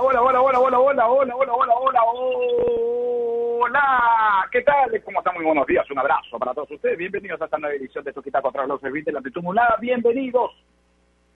hola, hola, hola, hola, hola, hola, hola, hola, hola, hola, hola. ¿Qué tal? ¿Cómo están? Muy buenos días. Un abrazo para todos ustedes. Bienvenidos a esta nueva edición de Toquita contra los servicios de la amplitud. Bienvenidos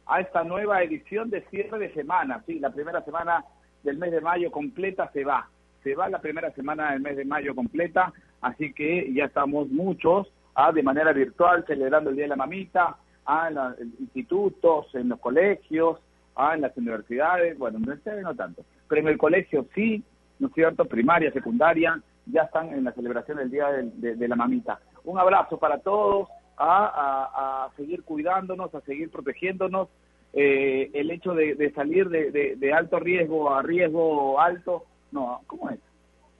a esta nueva edición de cierre de semana. Sí, la primera semana del mes de mayo completa se va. Se va la primera semana del mes de mayo completa, así que ya estamos muchos ah, de manera virtual celebrando el Día de la Mamita, ah, en los institutos, en los colegios, ah, en las universidades, bueno, en universidades no tanto, pero en el colegio sí, ¿no es cierto? Primaria, secundaria, ya están en la celebración del Día de, de, la Mamita. Un abrazo para todos, a, a, seguir cuidándonos, a seguir protegiéndonos. Eh, el hecho de, de salir de, de, alto riesgo a riesgo alto, no, ¿cómo es?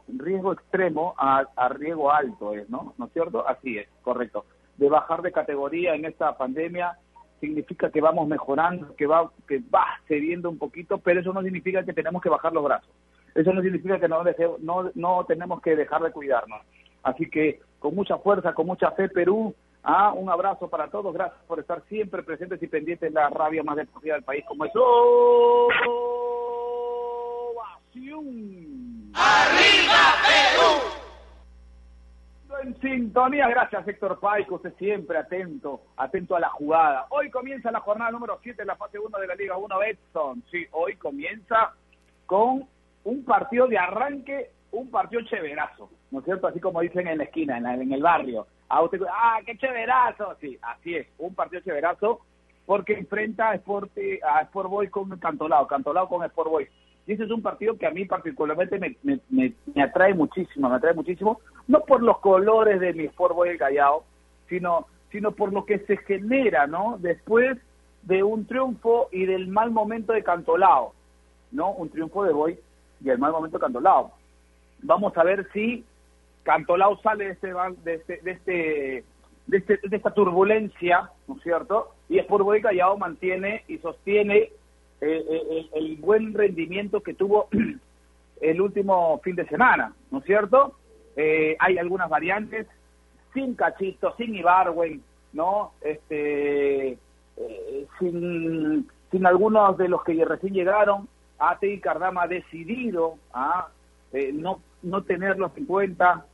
Riesgo extremo a, a riesgo alto es, ¿no? ¿No es cierto? Así es, correcto. De bajar de categoría en esta pandemia significa que vamos mejorando, que va, que va cediendo un poquito, pero eso no significa que tenemos que bajar los brazos. Eso no significa que no, no, no tenemos que dejar de cuidarnos. Así que con mucha fuerza, con mucha fe, Perú, ah, un abrazo para todos, gracias por estar siempre presentes y pendientes en la rabia más deportiva del país, como es ¡Arriba Perú! En sintonía. Gracias, Héctor Paico. Usted siempre atento, atento a la jugada. Hoy comienza la jornada número 7 de la fase 1 de la Liga 1 Betson. Sí, hoy comienza con un partido de arranque, un partido chéverazo. ¿No es cierto? Así como dicen en la esquina, en, el barrio. Ah, usted, ah, qué chéverazo. Sí, así es. Un partido chéverazo porque enfrenta a Sport, a Sport Boy con Cantolao, Cantolao con Sport Boy. Y ese es un partido que a mí particularmente me, me, atrae muchísimo, me atrae muchísimo, no por los colores de mi Sport Boy Callao, sino, sino por lo que se genera, ¿no? Después de un triunfo y del mal momento de Cantolao, ¿no? Un triunfo de Boy y el mal momento de Cantolao. Vamos a ver si Cantolao sale de este, de este, de este, de, este, de esta turbulencia, ¿no es cierto? Y Sport Boy Callao mantiene y sostiene eh, eh, el, buen rendimiento que tuvo el último fin de semana, ¿no es cierto? Eh, hay algunas variantes, sin Cachito, sin Ibarwen, ¿no? Este, sin, sin algunos de los que recién llegaron, AT y Cardama ha decidido a ¿ah? no, no tenerlos en cuenta.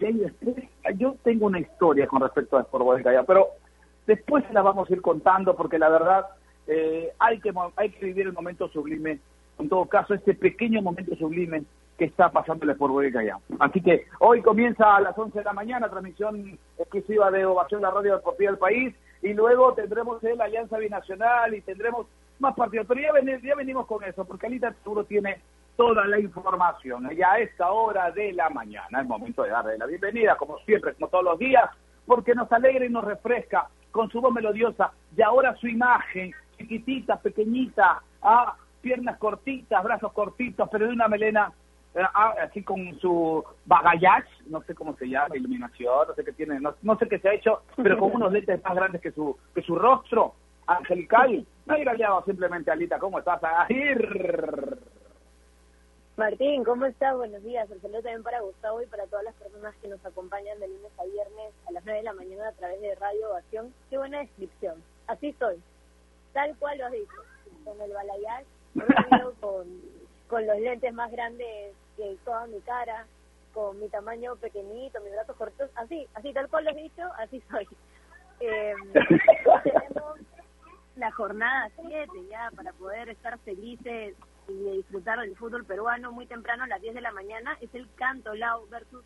Y después, yo tengo una historia con respecto a Sport pero después la vamos a ir contando porque la verdad eh, hay, que, hay que vivir el momento sublime, en todo caso, este pequeño momento sublime que está pasándole por Boyacá ya. Así que hoy comienza a las 11 de la mañana, transmisión exclusiva de Ovación, la radio deportiva del país, y luego tendremos la Alianza Binacional y tendremos más partidos. Pero ya, ya venimos con eso, porque Alita seguro tiene toda la información. Ya a esta hora de la mañana, es momento de darle la bienvenida, como siempre, como todos los días, porque nos alegra y nos refresca con su voz melodiosa y ahora su imagen chiquitita, pequeñita, ah, piernas cortitas, brazos cortitos, pero de una melena eh, ah, así con su bagallage, no sé cómo se llama, iluminación, no sé qué tiene, no, sé qué se ha hecho, pero con unos lentes más grandes que su que su rostro angelical. No hay simplemente, Alita, ¿cómo estás? ir Martín, ¿cómo estás? Buenos días. El saludo también para Gustavo y para todas las personas que nos acompañan de lunes a viernes a las 9 de la mañana a través de Radio Ovación. Qué buena descripción. Así estoy tal cual lo has dicho, con el balayage, con, con los lentes más grandes que toda mi cara, con mi tamaño pequeñito, mis brazos cortos, así, así tal cual lo has dicho, así soy. Eh, tenemos la jornada 7 ya para poder estar felices y disfrutar del fútbol peruano muy temprano a las 10 de la mañana, es el Canto Lao versus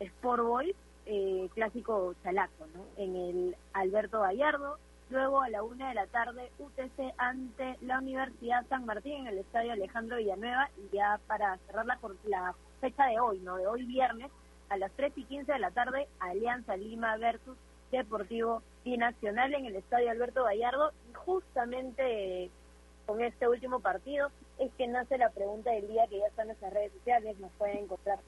Sport Boys, eh, clásico chalaco, ¿no? En el Alberto Gallardo, Luego a la una de la tarde, UTC ante la Universidad San Martín en el Estadio Alejandro Villanueva. Y ya para cerrar la, la fecha de hoy, ¿no? De hoy viernes, a las 3 y 15 de la tarde, Alianza Lima versus Deportivo Binacional en el Estadio Alberto Gallardo. Y justamente con este último partido es que nace la pregunta del día que ya está en nuestras redes sociales. Nos pueden encontrar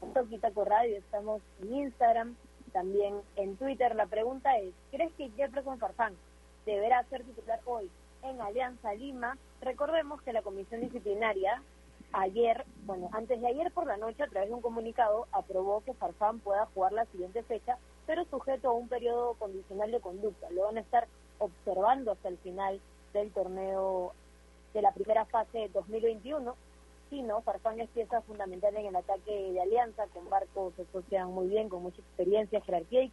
con Toquita Radio, estamos en Instagram, también en Twitter. La pregunta es, ¿crees que Jefferson Farfán deberá ser titular hoy en Alianza Lima? Recordemos que la comisión disciplinaria ayer, bueno, antes de ayer por la noche, a través de un comunicado, aprobó que Farfán pueda jugar la siguiente fecha, pero sujeto a un periodo condicional de conducta. Lo van a estar observando hasta el final del torneo de la primera fase 2021. Sí, ¿no? Farfán es pieza fundamental en el ataque de Alianza, con Barco se asocian muy bien, con mucha experiencia, jerarquía y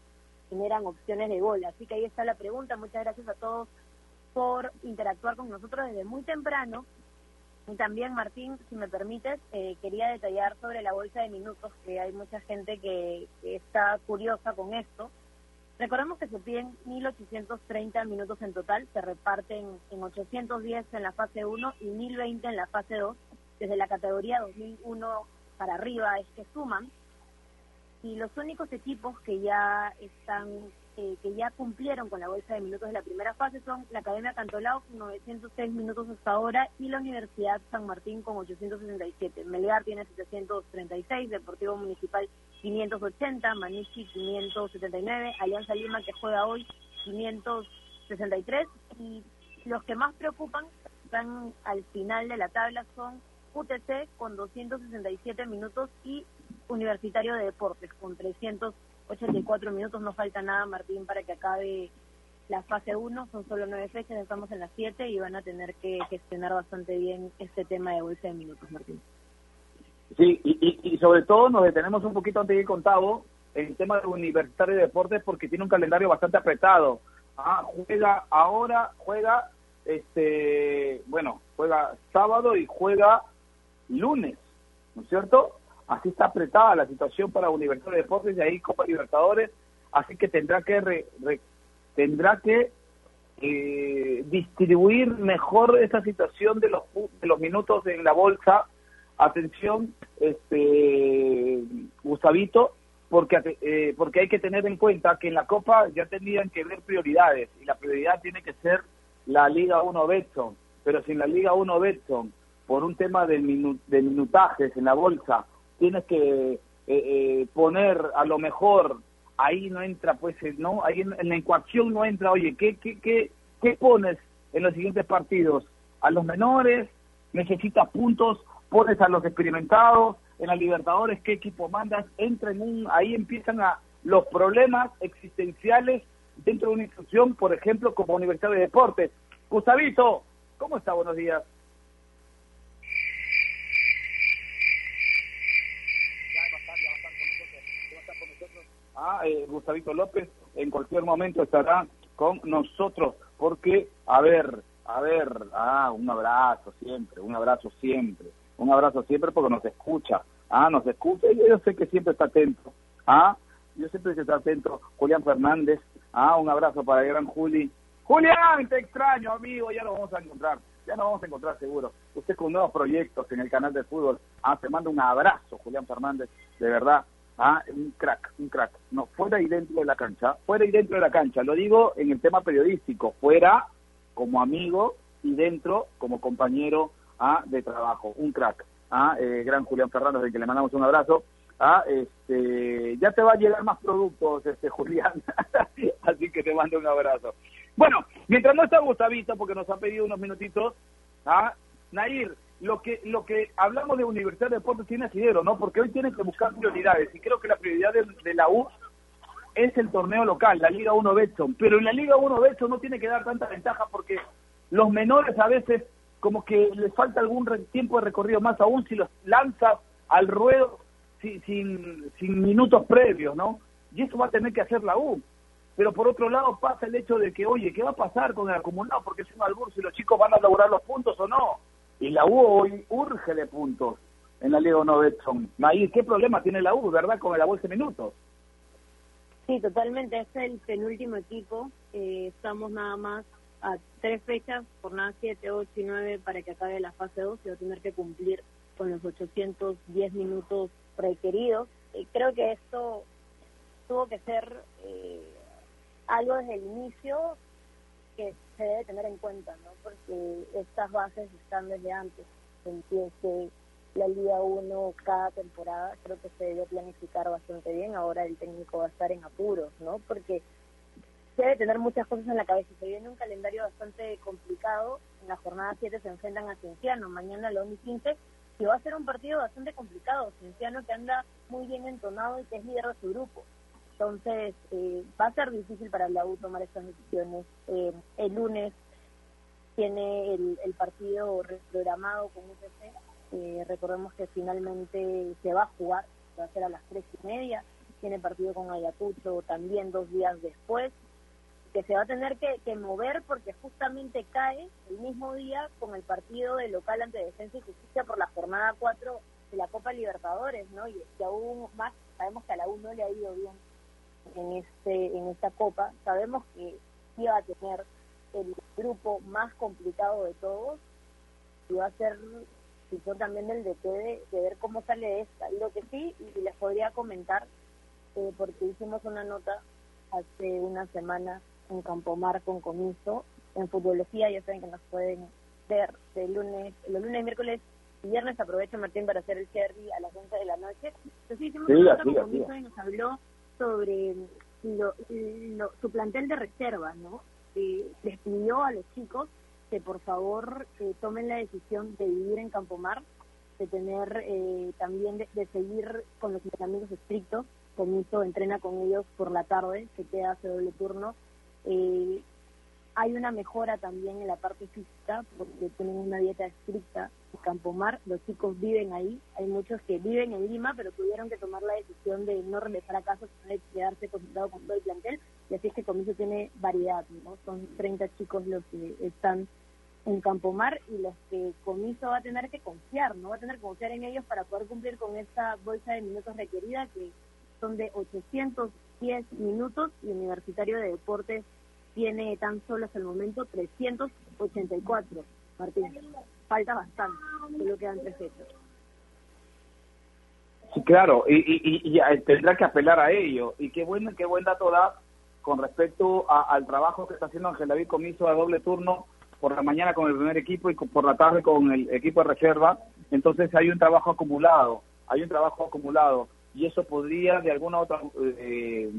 generan opciones de gol. Así que ahí está la pregunta. Muchas gracias a todos por interactuar con nosotros desde muy temprano. Y también, Martín, si me permites, eh, quería detallar sobre la bolsa de minutos, que hay mucha gente que, está curiosa con esto. Recordemos que se piden 1.830 minutos en total, se reparten en 810 en la fase 1 y 1.020 en la fase 2. Desde la categoría 2001 para arriba es que suman. Y los únicos equipos que ya están eh, que ya cumplieron con la bolsa de minutos de la primera fase son la Academia Cantolao con 906 minutos hasta ahora y la Universidad San Martín con 867. Melgar tiene 736, Deportivo Municipal 580, Manichi 579, Alianza Lima que juega hoy 563 y los que más preocupan están al final de la tabla son UTC con 267 minutos y Universitario de Deportes con 300 84 minutos, no falta nada, Martín, para que acabe la fase 1. Son solo nueve fechas, estamos en las siete y van a tener que gestionar bastante bien este tema de bolsa de minutos, Martín. Sí, y, y, sobre todo nos detenemos un poquito antes de ir con el tema de Universitario de Deportes porque tiene un calendario bastante apretado. Ah, juega ahora, juega, este, bueno, juega sábado y juega lunes, ¿no es cierto? Así está apretada la situación para Universidad de Deportes y ahí Copa Libertadores, así que tendrá que tendrá que eh, distribuir mejor esa situación de los de los minutos en la bolsa. Atención, este Gustavito, porque eh, porque hay que tener en cuenta que en la Copa ya tendrían que ver prioridades y la prioridad tiene que ser la Liga 1 Betson, pero sin la Liga 1 Betson por un tema de, de minutajes en la bolsa tienes que eh, eh, poner a lo mejor ahí no entra pues eh, no ahí en, la ecuación no entra oye qué qué qué qué pones en los siguientes partidos a los menores necesitas puntos pones a los experimentados en la Libertadores qué equipo mandas entra en un ahí empiezan a los problemas existenciales dentro de una institución por ejemplo como Universidad de Deportes. Gustavito cómo está buenos días Ah, eh, Gustavito López en cualquier momento estará con nosotros, porque, a ver, a ver, ah, un abrazo siempre, un abrazo siempre, un abrazo siempre porque nos escucha, ah, nos escucha y yo sé que siempre está atento, ah, yo siempre está atento, Julián Fernández, ah, un abrazo para el gran Juli. Julián, te extraño, amigo, ya lo vamos a encontrar, ya nos vamos a encontrar seguro. Usted con nuevos proyectos en el canal de fútbol, ah, te mando un abrazo, Julián Fernández, de verdad, Ah, un crack, un crack. No, fuera y dentro de la cancha, fuera y dentro de la cancha. Lo digo en el tema periodístico, fuera como amigo y dentro como compañero ah, de trabajo. Un crack. Ah, eh, gran Julián Ferrando, de que le mandamos un abrazo. Ah, este, ya te va a llegar más productos, este Julián. Así que te mando un abrazo. Bueno, mientras no está Gustavito, porque nos ha pedido unos minutitos, ah, Nair, lo que lo que hablamos de Universidad de Deportes tiene asidero, ¿no? Porque hoy tienen que buscar prioridades y creo que la prioridad de, la U es el torneo local, la Liga 1 Betson, pero en la Liga 1 Betson no tiene que dar tanta ventaja porque los menores a veces como que les falta algún tiempo de recorrido más aún si los lanzas al ruedo sin, sin, sin minutos previos, ¿no? Y eso va a tener que hacer la U. Pero por otro lado pasa el hecho de que, oye, ¿qué va a pasar con el acumulado? Porque es un albur si los chicos van a lograr los puntos o no. Y la U hoy urge de puntos en la Liga No Betson. ¿qué problema tiene la U, verdad, con el bolsa de minutos? Sí, totalmente. Es el penúltimo equipo. Eh, estamos nada más a tres fechas, jornada 7, 8 y 9, para que acabe la fase 2 y va a tener que cumplir con los 810 minutos requeridos. Eh, creo que esto tuvo que ser eh, algo desde el inicio que se debe tener en cuenta, ¿no? Porque estas bases están desde antes que empiece la Liga 1 cada temporada, creo que se debe planificar bastante bien, ahora el técnico va a estar en apuros, ¿no? Porque debe tener muchas cosas en la cabeza, se viene un calendario bastante complicado, en la jornada 7 se enfrentan a Cienciano, mañana la 1 15, y va a ser un partido bastante complicado, Cienciano que anda muy bien entonado y que es líder de su grupo, entonces, eh, va a ser difícil para la U tomar estas decisiones. Eh, el lunes tiene el, el partido reprogramado con UTC. Eh, recordemos que finalmente se va a jugar, va a ser a las tres y media. Tiene partido con Ayacucho también dos días después, que se va a tener que, que mover porque justamente cae el mismo día con el partido de local ante Defensa y Justicia por la jornada 4 de la Copa Libertadores, ¿no? Y, y aún más, sabemos que a la U no le ha ido bien en este en esta Copa. Sabemos que iba a tener el grupo más complicado de todos y va a ser decisión también del DT de, de, ver cómo sale esta. Lo que sí, y les podría comentar, eh, porque hicimos una nota hace una semana en Campomar con Comiso, en Futbología, ya saben que nos pueden ver de lunes, los lunes, miércoles y viernes, aprovecho Martín para hacer el cherry a las 11 de la noche. Entonces hicimos una nota con Comiso y nos habló sobre lo, lo, su plantel de reserva, ¿no? Eh, les pidió a los chicos que por favor eh, tomen la decisión de vivir en Campomar, de tener eh, también de, de, seguir con los entrenamientos estrictos. Comiso entrena con ellos por la tarde, se queda hace doble turno. Eh, hay una mejora también en la parte física porque tienen una dieta estricta Campomar, los chicos viven ahí, hay muchos que viven en Lima pero tuvieron que tomar la decisión de no regresar a casa, sino de quedarse concentrado con todo el plantel y así es que Comiso tiene variedad, ¿no? Son 30 chicos los que están en Campomar y los que Comiso va a tener que confiar, ¿no? Va a tener que confiar en ellos para poder cumplir con esta bolsa de minutos requerida que son de 810 minutos y Universitario de Deportes tiene tan solo hasta el momento 384, Martín. Falta bastante, solo quedan tres hechos. Sí, claro, y, y, y, y, tendrá que apelar a ello. Y qué bueno, qué buen dato da con respecto a, al trabajo que está haciendo Ángel David Comiso a doble turno por la mañana con el primer equipo y por la tarde con el equipo de reserva. Entonces hay un trabajo acumulado, hay un trabajo acumulado y eso podría de alguna otra eh,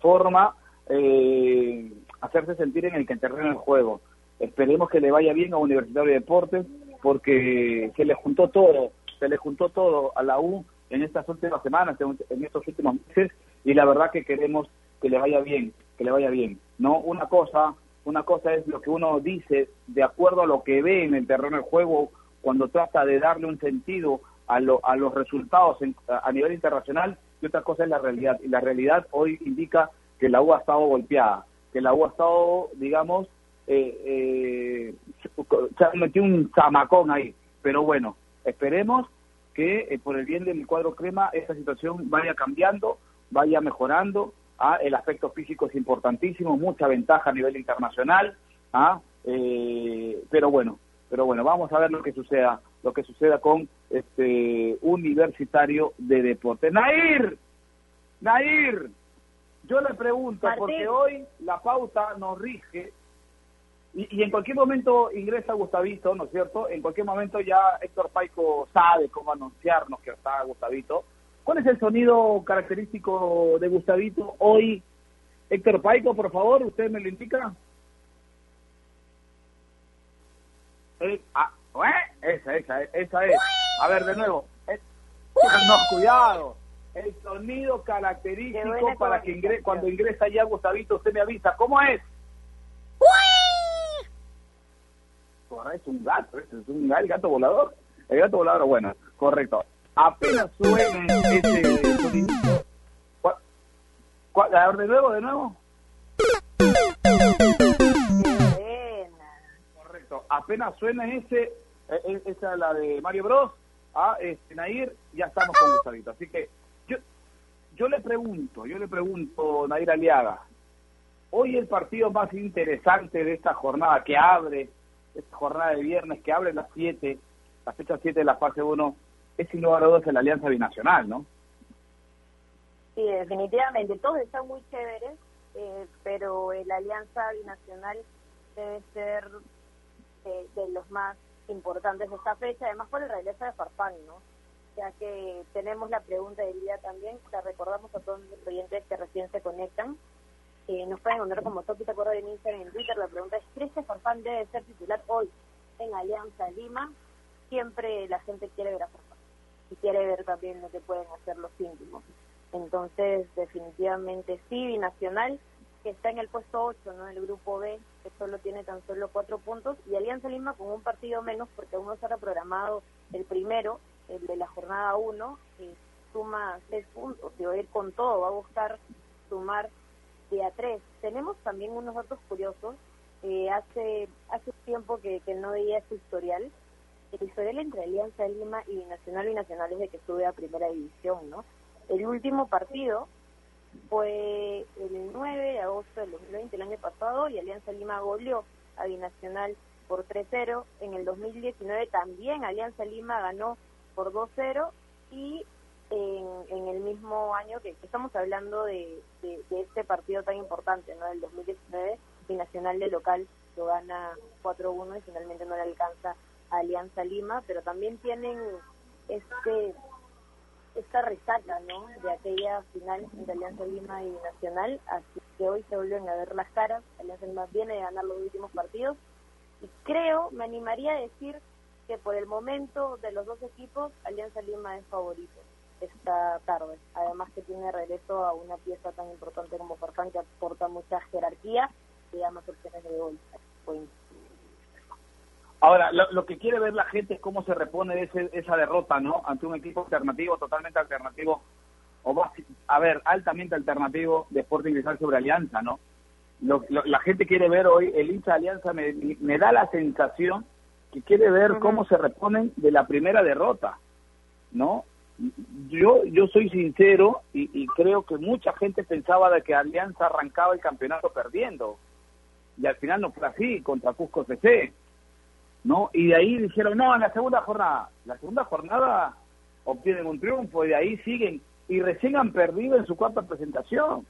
forma eh, hacerse sentir en el que terreno el juego. Esperemos que le vaya bien a Universitario de Deportes porque se le juntó todo, se le juntó todo a la U en estas últimas semanas, en estos últimos meses y la verdad que queremos que le vaya bien, que le vaya bien. No una cosa, una cosa es lo que uno dice de acuerdo a lo que ve en el terreno del juego cuando trata de darle un sentido a, lo, a los resultados en, a nivel internacional y otra cosa es la realidad. Y la realidad hoy indica que la U ha estado golpeada, que la U ha estado, digamos, eh, eh, se ha metido un zamacón ahí. Pero bueno, esperemos que eh, por el bien del cuadro crema esta situación vaya cambiando, vaya mejorando. ¿ah? El aspecto físico es importantísimo, mucha ventaja a nivel internacional. ¿ah? Eh, pero bueno, pero bueno, vamos a ver lo que suceda, lo que suceda con este universitario de deporte. Nair, Nair, yo le pregunto, Martín. porque hoy la pauta nos rige y, y, en cualquier momento ingresa Gustavito, ¿no es cierto? En cualquier momento ya Héctor Paico sabe cómo anunciarnos que está Gustavito. ¿Cuál es el sonido característico de Gustavito hoy? Héctor Paico, por favor, ¿usted me lo indica? Eh, ah, ¿eh? Esa, esa, esa es. A ver, de nuevo. Eh, no, cuidado el sonido característico para que ingre cuando ingresa ya Gustavito usted me avisa. ¿Cómo es? Es un gato, es un el gato volador. El gato volador, bueno, correcto. Apenas suene ese sonido. A ver, de nuevo, de nuevo. Correcto. Apenas suena ese, esa es la de Mario Bros. Ah, este, Nair, ya estamos con Gustavito. Así que yo le pregunto, yo le pregunto, Nair Aliaga, hoy el partido más interesante de esta jornada que abre, esta jornada de viernes que abre las 7, la fecha 7 de la fase 1, es sin lugar a dudas la Alianza Binacional, ¿no? Sí, definitivamente, todos están muy chéveres, eh, pero la Alianza Binacional debe ser eh, de los más importantes de esta fecha, además por el regreso de Farfán, ¿no? ya que tenemos la pregunta del día también, la recordamos a todos los oyentes que recién se conectan. Eh, nos pueden poner como tópico acuerdo en Instagram en Twitter. La pregunta es, ¿crees que Farfán debe ser titular hoy en Alianza Lima? Siempre la gente quiere ver a Farfán y quiere ver también lo que pueden hacer los íntimos. Entonces, definitivamente sí, binacional. que está en el puesto 8, ¿no? El grupo B, que solo tiene tan solo cuatro puntos, y Alianza Lima con un partido menos, porque aún no se ha programado el primero, el de la jornada 1, y suma seis puntos, y va a ir con todo, va a buscar sumar de a tres. Tenemos también unos datos curiosos. Eh, hace hace tiempo que, que no veía ese historial. El historial entre Alianza Lima y Nacional y es de que sube a primera división, ¿no? El último partido fue el 9 de agosto del 2020, el año pasado, y Alianza Lima goleó a Binacional por 3-0. En el 2019 también Alianza Lima ganó por 2-0 y en, el mismo año que, estamos hablando de, de, este partido tan importante, ¿no? Del 2019, Binacional de local lo gana 4-1 y finalmente no le alcanza Alianza Lima, pero también tienen este esta resaca, ¿no? De aquella final entre Alianza Lima y Nacional, así que hoy se vuelven a ver las caras. Alianza Lima viene de ganar los últimos partidos y creo, me animaría a decir que por el momento de los dos equipos, Alianza Lima es favorito esta tarde. Además que tiene regreso a una pieza tan importante como Farfán que aporta mucha jerarquía y da más opciones de gol. Ahora, lo, que quiere ver la gente es cómo se repone ese, esa derrota, ¿no? Ante un equipo alternativo, totalmente alternativo, o a ver, altamente alternativo de Sporting Cristal sobre Alianza, ¿no? Lo, la gente quiere ver hoy, el hincha de Alianza me, me da la sensación que quiere ver cómo se reponen de la primera derrota, ¿no? Yo, yo soy sincero y, y creo que mucha gente pensaba de que Alianza arrancaba el campeonato perdiendo. Y al final no fue así, contra Cusco CC ¿no? Y de ahí dijeron, no, en la segunda jornada. La segunda jornada obtienen un triunfo y de ahí siguen. Y recién han perdido en su cuarta presentación.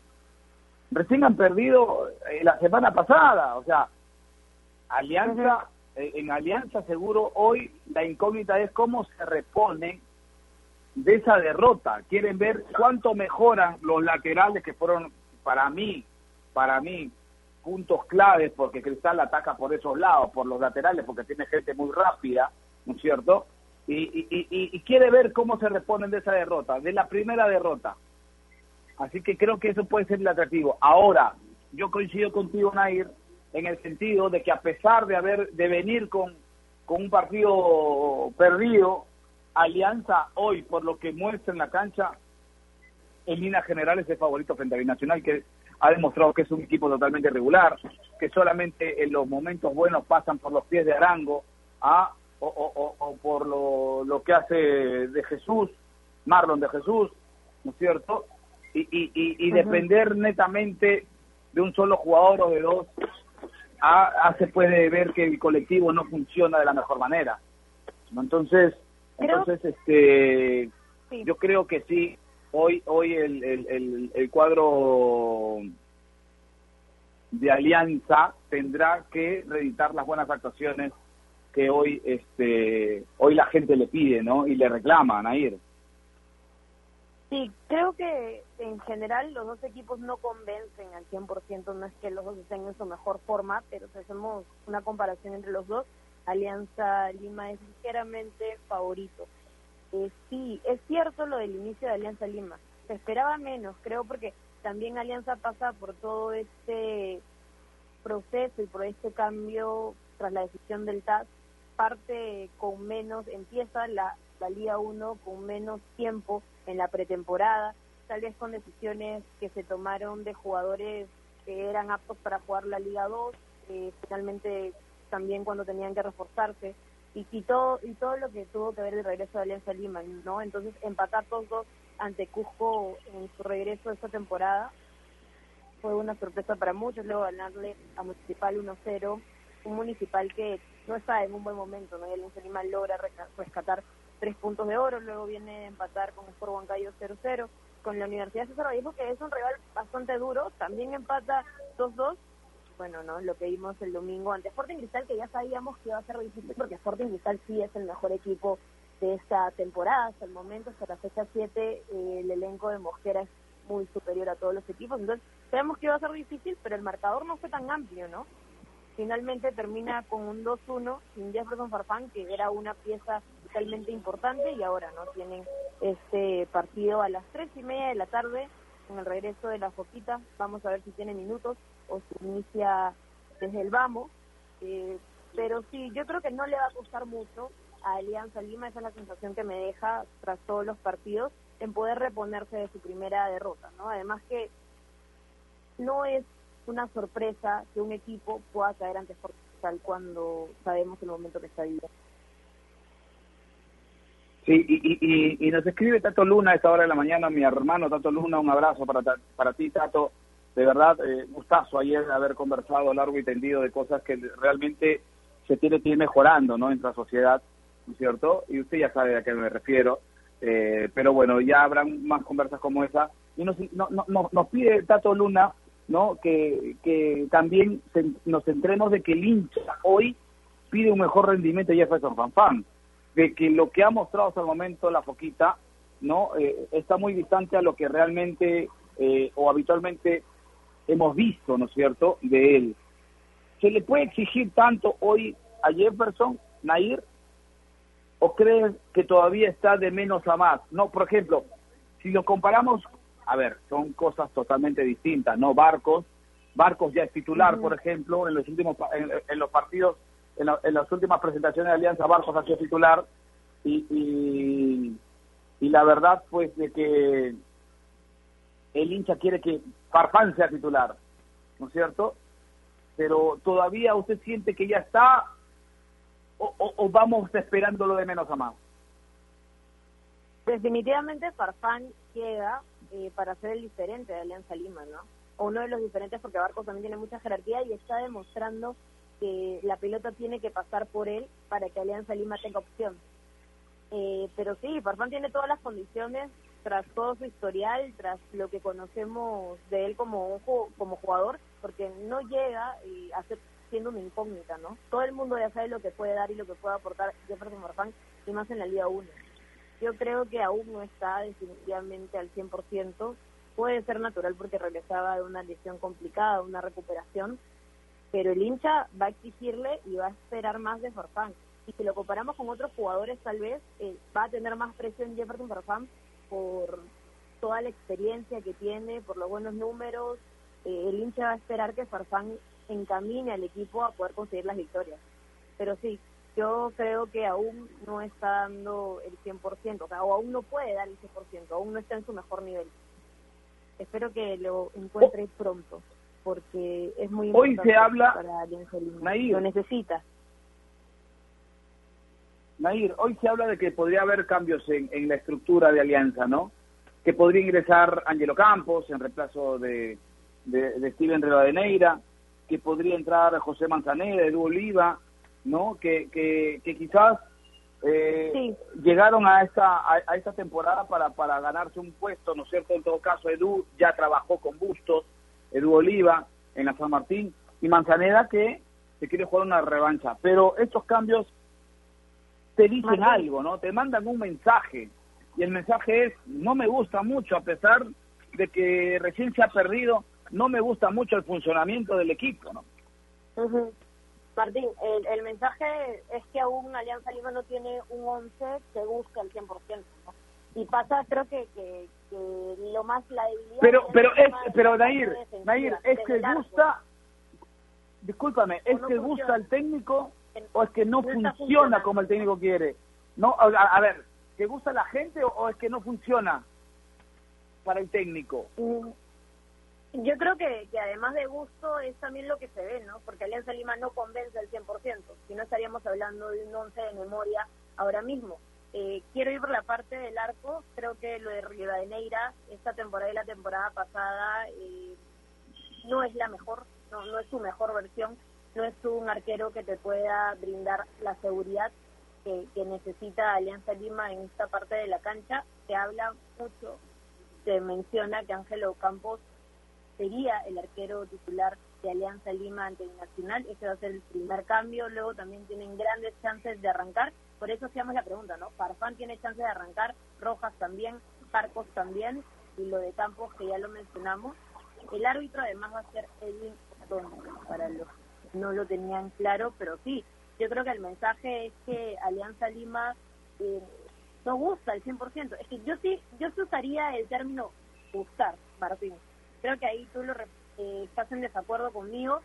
Recién han perdido eh, la semana pasada. O sea, Alianza, eh, en Alianza seguro hoy la incógnita es cómo se reponen de esa derrota. Quieren ver cuánto mejoran los laterales que fueron para mí, para mí, puntos claves porque Cristal ataca por esos lados, por los laterales, porque tiene gente muy rápida, ¿no es cierto? Y, quiere ver cómo se reponen de esa derrota, de la primera derrota. Así que creo que eso puede ser el atractivo. Ahora, yo coincido contigo, Nair, en el sentido de que a pesar de haber de venir con, con un partido perdido, Alianza hoy, por lo que muestra en la cancha, en líneas generales es favorito frente a Binacional, que ha demostrado que es un equipo totalmente regular, que solamente en los momentos buenos pasan por los pies de Arango a, o, por lo, que hace de Jesús, Marlon de Jesús, ¿no es cierto? Y, y, depender netamente de un solo jugador o de dos hace puede ver que el colectivo no funciona de la mejor manera. Entonces, entonces este yo creo que sí hoy hoy el, el, el, cuadro de Alianza tendrá que reeditar las buenas actuaciones que hoy este hoy la gente le pide, ¿no? Y le reclama a ir Sí, creo que en general los dos equipos no convencen al 100%, no es que los dos estén en su mejor forma, pero si hacemos una comparación entre los dos, Alianza Lima es ligeramente favorito. Sí, es cierto lo del inicio de Alianza Lima. Se esperaba menos, creo, porque también Alianza pasa por todo este proceso y por este cambio tras la decisión del TAS. Parte con menos, empieza la, la Liga 1 con menos tiempo en la pretemporada, tal vez con decisiones que se tomaron de jugadores que eran aptos para jugar la Liga 2, eh, finalmente también cuando tenían que reforzarse y, todo y todo lo que tuvo que ver el regreso de Alianza Lima, ¿no? Entonces empatar todos dos ante Cusco en su regreso esta temporada fue una sorpresa para muchos, luego ganarle a Municipal 1-0, un Municipal que no está en un buen momento, ¿no? Y Alianza Lima logra rescatar tres puntos de oro, luego viene a empatar con Sport Huancayo 0-0, con la Universidad de César Vallejo, que es un rival bastante duro, también empata 2-2 bueno, ¿no? Lo que vimos el domingo ante Sporting Cristal, que ya sabíamos que iba a ser difícil porque Sporting Cristal sí es el mejor equipo de esta temporada. Hasta el momento, hasta la fecha 7, eh, el elenco de Mosquera es muy superior a todos los equipos. Entonces, sabemos que iba a ser difícil, pero el marcador no fue tan amplio, ¿no? Finalmente termina con un 2-1 sin Jefferson Farfán, que era una pieza totalmente importante, y ahora no tienen este partido a las tres y media de la tarde con el regreso de la Foquita. Vamos a ver si tiene minutos o si inicia desde el vamos. Eh, pero sí, yo creo que no le va a costar mucho a Alianza Lima, esa es la sensación que me deja tras todos los partidos, en poder reponerse de su primera derrota. ¿no? Además que no es una sorpresa que un equipo pueda caer ante tal cuando sabemos el momento que está viviendo. Sí, y, y, nos escribe Tato Luna a esta hora de la mañana, mi hermano Tato Luna, un abrazo para, para ti, Tato. De verdad, eh, gustazo ayer haber conversado largo y tendido de cosas que realmente se tiene que ir mejorando ¿no? en nuestra sociedad, ¿no es cierto? Y usted ya sabe a qué me refiero. Eh, pero bueno, ya habrán más conversas como esa. Y nos, no, no, nos pide Tato Luna ¿no? que, que también nos centremos de que el hincha hoy pide un mejor rendimiento de Jefferson Fanfan, de que lo que ha mostrado hasta el momento la Foquita no eh, está muy distante a lo que realmente eh, o habitualmente hemos visto, ¿no es cierto?, de él. ¿Se le puede exigir tanto hoy a Jefferson, Nair? ¿O crees que todavía está de menos a más? No, por ejemplo, si lo comparamos, a ver, son cosas totalmente distintas, ¿no? Barcos, Barcos ya es titular, por ejemplo, en los últimos en, los partidos, en, las últimas presentaciones de Alianza, Barcos ha sido titular y, y, la verdad, pues, de que el hincha quiere que Farfán sea titular, ¿no es cierto? pero todavía usted siente que ya está o, vamos esperándolo de menos a más. Definitivamente Farfán llega eh, para ser el diferente de Alianza Lima, ¿no? O uno de los diferentes porque Barcos también tiene mucha jerarquía y está demostrando que la pelota tiene que pasar por él para que Alianza Lima tenga opción. Eh, pero sí, Farfán tiene todas las condiciones tras todo su historial, tras lo que conocemos de él como, como jugador, porque no llega y hace siendo una incógnita, ¿no? Todo el mundo ya sabe lo que puede dar y lo que puede aportar Jefferson Farfán y más en la Liga 1. Yo creo que aún no está definitivamente al 100%. Puede ser natural porque regresaba de una lesión complicada, una recuperación, pero el hincha va a exigirle y va a esperar más de Farfán. Y si lo comparamos con otros jugadores, tal vez eh, va a tener más presión Jefferson Farfán por toda la experiencia que tiene, por los buenos números, eh, el hincha va a esperar que Farfán encamine al equipo a poder conseguir las victorias. Pero sí, yo creo que aún no está dando el 100%, o, sea, o aún no puede dar el 100%, aún no está en su mejor nivel. Espero que lo encuentre pronto, porque es muy importante Hoy se habla, para Lo necesita. Nair, hoy se habla de que podría haber cambios en, en la estructura de Alianza, ¿no? Que podría ingresar Angelo Campos en reemplazo de, de, de Steven Rivadeneira, que podría entrar José Manzanera, Edu Oliva, ¿no? Que, que, quizás eh, llegaron a esta, a, esta temporada para, para ganarse un puesto, ¿no es cierto? En todo caso, Edu ya trabajó con Bustos, Edu Oliva en la San Martín, y Manzanera que se quiere jugar una revancha. Pero estos cambios te dicen algo, ¿no? Te mandan un mensaje, y el mensaje es, no me gusta mucho, a pesar de que recién se ha perdido, no me gusta mucho el funcionamiento del equipo, ¿no? Martín, el, el, mensaje es que aún Alianza Lima no tiene un 11 que busque al 100%, ¿no? Y pasa, creo que, que, lo más la debilidad... Pero, pero, es, pero Nair, Nair, ¿es que gusta, discúlpame, ¿es que gusta el técnico o es que no, funciona como el técnico quiere? No, a, ver, ¿que gusta la gente o, es que no funciona para el técnico? Mm, yo creo que, que además de gusto es también lo que se ve, ¿no? Porque Alianza Lima no convence al 100%, si no estaríamos hablando de un 11 de memoria ahora mismo. Eh, quiero ir por la parte del arco, creo que lo de Rivadeneira, esta temporada y la temporada pasada, eh, no es la mejor, no, no es su mejor versión, no es un arquero que te pueda brindar la seguridad que, que necesita Alianza Lima en esta parte de la cancha. Se habla mucho, se menciona que Ángelo Campos sería el arquero titular de Alianza Lima ante el Nacional. Ese va a ser el primer cambio. Luego también tienen grandes chances de arrancar. Por eso hacíamos la pregunta, ¿no? Farfán tiene chances de arrancar, Rojas también, Carcos también, y lo de Campos, que ya lo mencionamos. El árbitro además va a ser Edwin para los no lo tenían claro, pero sí, yo creo que el mensaje es que Alianza Lima eh, no gusta al 100%. Es que yo sí, yo usaría el término gustar, Martín. Creo que ahí tú lo eh, estás en desacuerdo conmigo,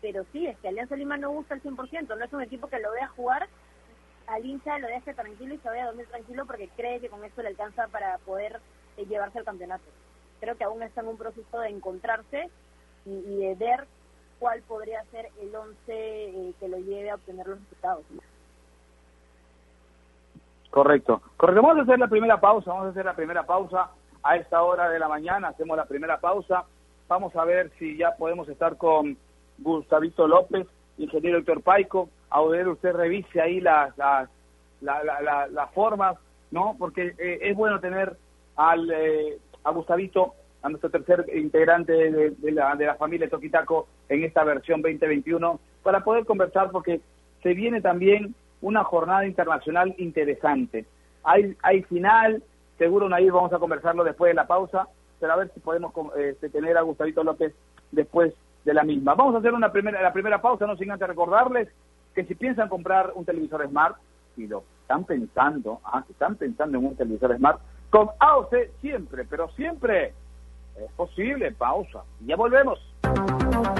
pero sí, es que Alianza Lima no gusta al 100%, no es un equipo que lo vea jugar, al hincha lo deje tranquilo y se vaya a dormir tranquilo porque cree que con esto le alcanza para poder eh, llevarse al campeonato. Creo que aún está en un proceso de encontrarse y, de ver cuál podría ser el 11 eh, que lo lleve a obtener los resultados. Correcto. Correcto. Vamos a hacer la primera pausa, vamos a hacer la primera pausa a esta hora de la mañana, hacemos la primera pausa. Vamos a ver si ya podemos estar con Gustavito López, ingeniero Héctor Paico. A usted revise ahí las, las, las formas, ¿no? Porque eh, es bueno tener al, eh, a Gustavito, a nuestro tercer integrante de, la, de la familia Toquitaco en esta versión 2021, para poder conversar, porque se viene también una jornada internacional interesante. Hay, hay final, seguro Nair vamos a conversarlo después de la pausa, pero a ver si podemos este, tener a Gustavito López después de la misma. Vamos a hacer una primera, la primera pausa, no sin antes recordarles que si piensan comprar un televisor Smart, si lo están pensando, ah, están pensando en un televisor Smart, con AOC siempre, pero siempre es posible. Pausa. Ya volvemos.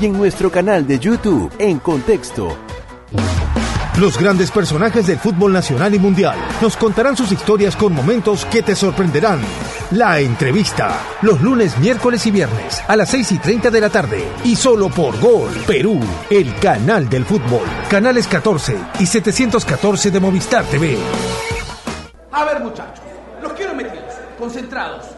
y en nuestro canal de YouTube en Contexto. Los grandes personajes del fútbol nacional y mundial nos contarán sus historias con momentos que te sorprenderán. La entrevista, los lunes, miércoles y viernes a las 6 y 30 de la tarde y solo por Gol Perú, el canal del fútbol. Canales 14 y 714 de Movistar TV. A ver muchachos, los quiero metidos, concentrados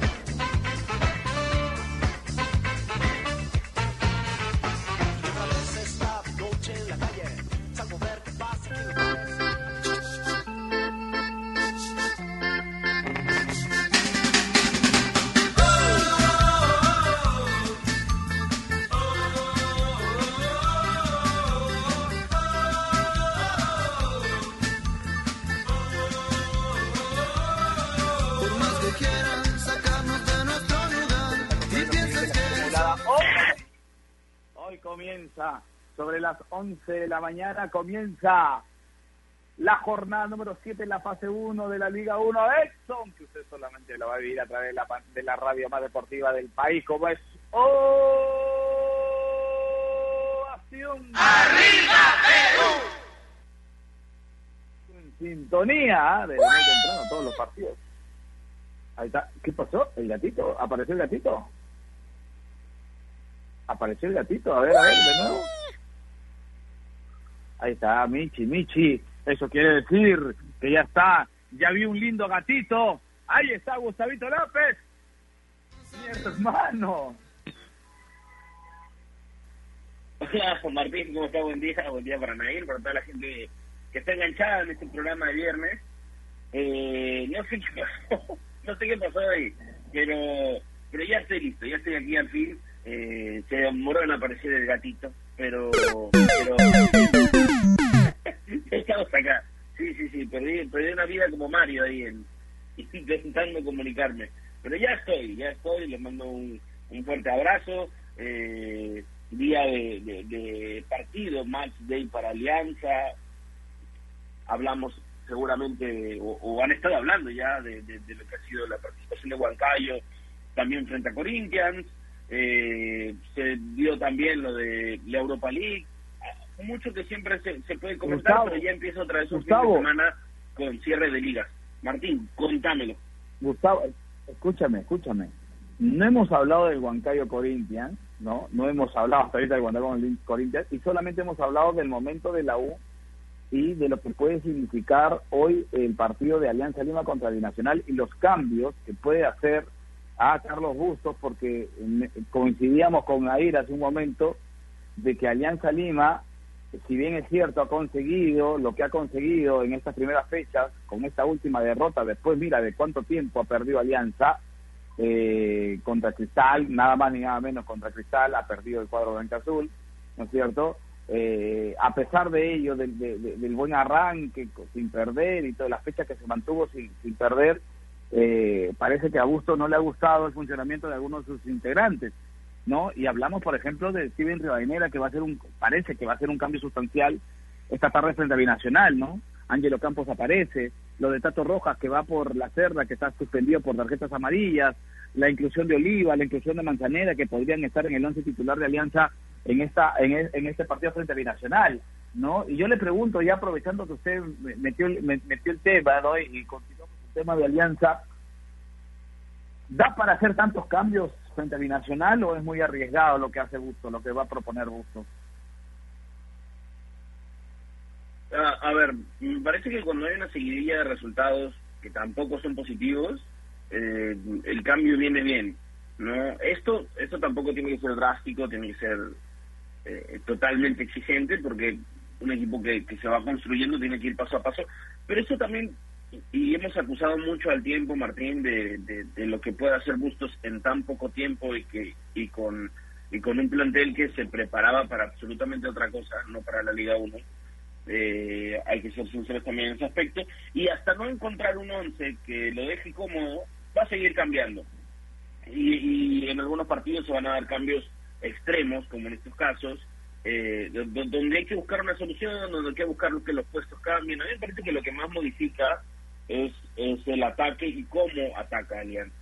11 de la mañana comienza la jornada número 7 en la fase 1 de la Liga 1 Edson, que usted solamente lo va a vivir a través de la, de la radio más deportiva del país, como es Ovación. ¡Arriba Perú! En sintonía de temprano todos los partidos. Ahí está. ¿Qué pasó? ¿El gatito? ¿Apareció el gatito? apareció el gatito. A ver, a ver, de nuevo. Ahí está, Michi, Michi. Eso quiere decir que ya está. Ya vi un lindo gatito. Ahí está Gustavito López. Mi hermano. Hola, Juan Martín, ¿cómo está? Buen día, buen día para Nair, para toda la gente que está enganchada en este programa de viernes. Eh, no sé qué pasó, no sé qué pasó ahí, pero, pero ya estoy listo, ya estoy aquí al fin eh, se demoró en aparecer el gatito, pero... pero perdí, perdí una vida como Mario ahí en, intentando comunicarme. Pero ya estoy, ya estoy, les mando un, un fuerte abrazo. Eh, día de, de, partido, match day para Alianza. Hablamos seguramente, o, han estado hablando ya de, de, lo que ha sido la participación de Huancayo, también frente a Corinthians. eh, se dio también lo de la Europa League, mucho que siempre se, puede comentar, pero ya empieza otra vez un fin de semana con cierre de ligas. Martín, contámelo. Gustavo, escúchame, escúchame. No hemos hablado del Huancayo Corinthians, ¿no? No hemos hablado hasta ahorita del Huancayo Corinthians y solamente hemos hablado del momento de la U y de lo que puede significar hoy el partido de Alianza Lima contra el Nacional y los cambios que puede hacer a Carlos Bustos, porque coincidíamos con Air hace un momento de que Alianza Lima si bien es cierto, ha conseguido lo que ha conseguido en estas primeras fechas, con esta última derrota, después mira de cuánto tiempo ha perdido Alianza eh, contra Cristal, nada más ni nada menos contra Cristal, ha perdido el cuadro blanca azul, ¿no es cierto? Eh, a pesar de ello, del, del buen arranque, sin perder y todas las fechas que se mantuvo sin, sin perder, eh, parece que a Augusto no le ha gustado el funcionamiento de algunos de sus integrantes. ¿No? Y hablamos, por ejemplo, de Steven Rivadeneira, que va a ser un, parece que va a ser un cambio sustancial esta tarde frente a Binacional, ¿no? Ángelo Campos aparece, lo de Tato Rojas, que va por la cerda, que está suspendido por tarjetas amarillas, la inclusión de Oliva, la inclusión de Manzanera, que podrían estar en el once titular de Alianza en esta en, e, en este partido frente a Binacional, ¿no? Y yo le pregunto, ya aprovechando que usted metió, metió el tema, ¿no? Y, continuamos el tema de Alianza, ¿da para hacer tantos cambios frente a Binacional o es muy arriesgado lo que hace Busto, lo que va a proponer Busto? Ah, a ver, me parece que cuando hay una seguidilla de resultados que tampoco son positivos, eh, el cambio viene bien. no Esto esto tampoco tiene que ser drástico, tiene que ser eh, totalmente exigente, porque un equipo que, que se va construyendo tiene que ir paso a paso, pero eso también y hemos acusado mucho al tiempo, Martín, de, de, lo que puede hacer Bustos en tan poco tiempo y que y con y con un plantel que se preparaba para absolutamente otra cosa, no para la Liga 1. Eh, hay que ser sinceros también en ese aspecto. Y hasta no encontrar un 11 que lo deje cómodo, va a seguir cambiando. Y, y en algunos partidos se van a dar cambios extremos, como en estos casos, eh, donde hay que buscar una solución, donde hay que buscar que los puestos cambien. A mí me parece que lo que más modifica es, es el ataque y cómo ataca Alianza.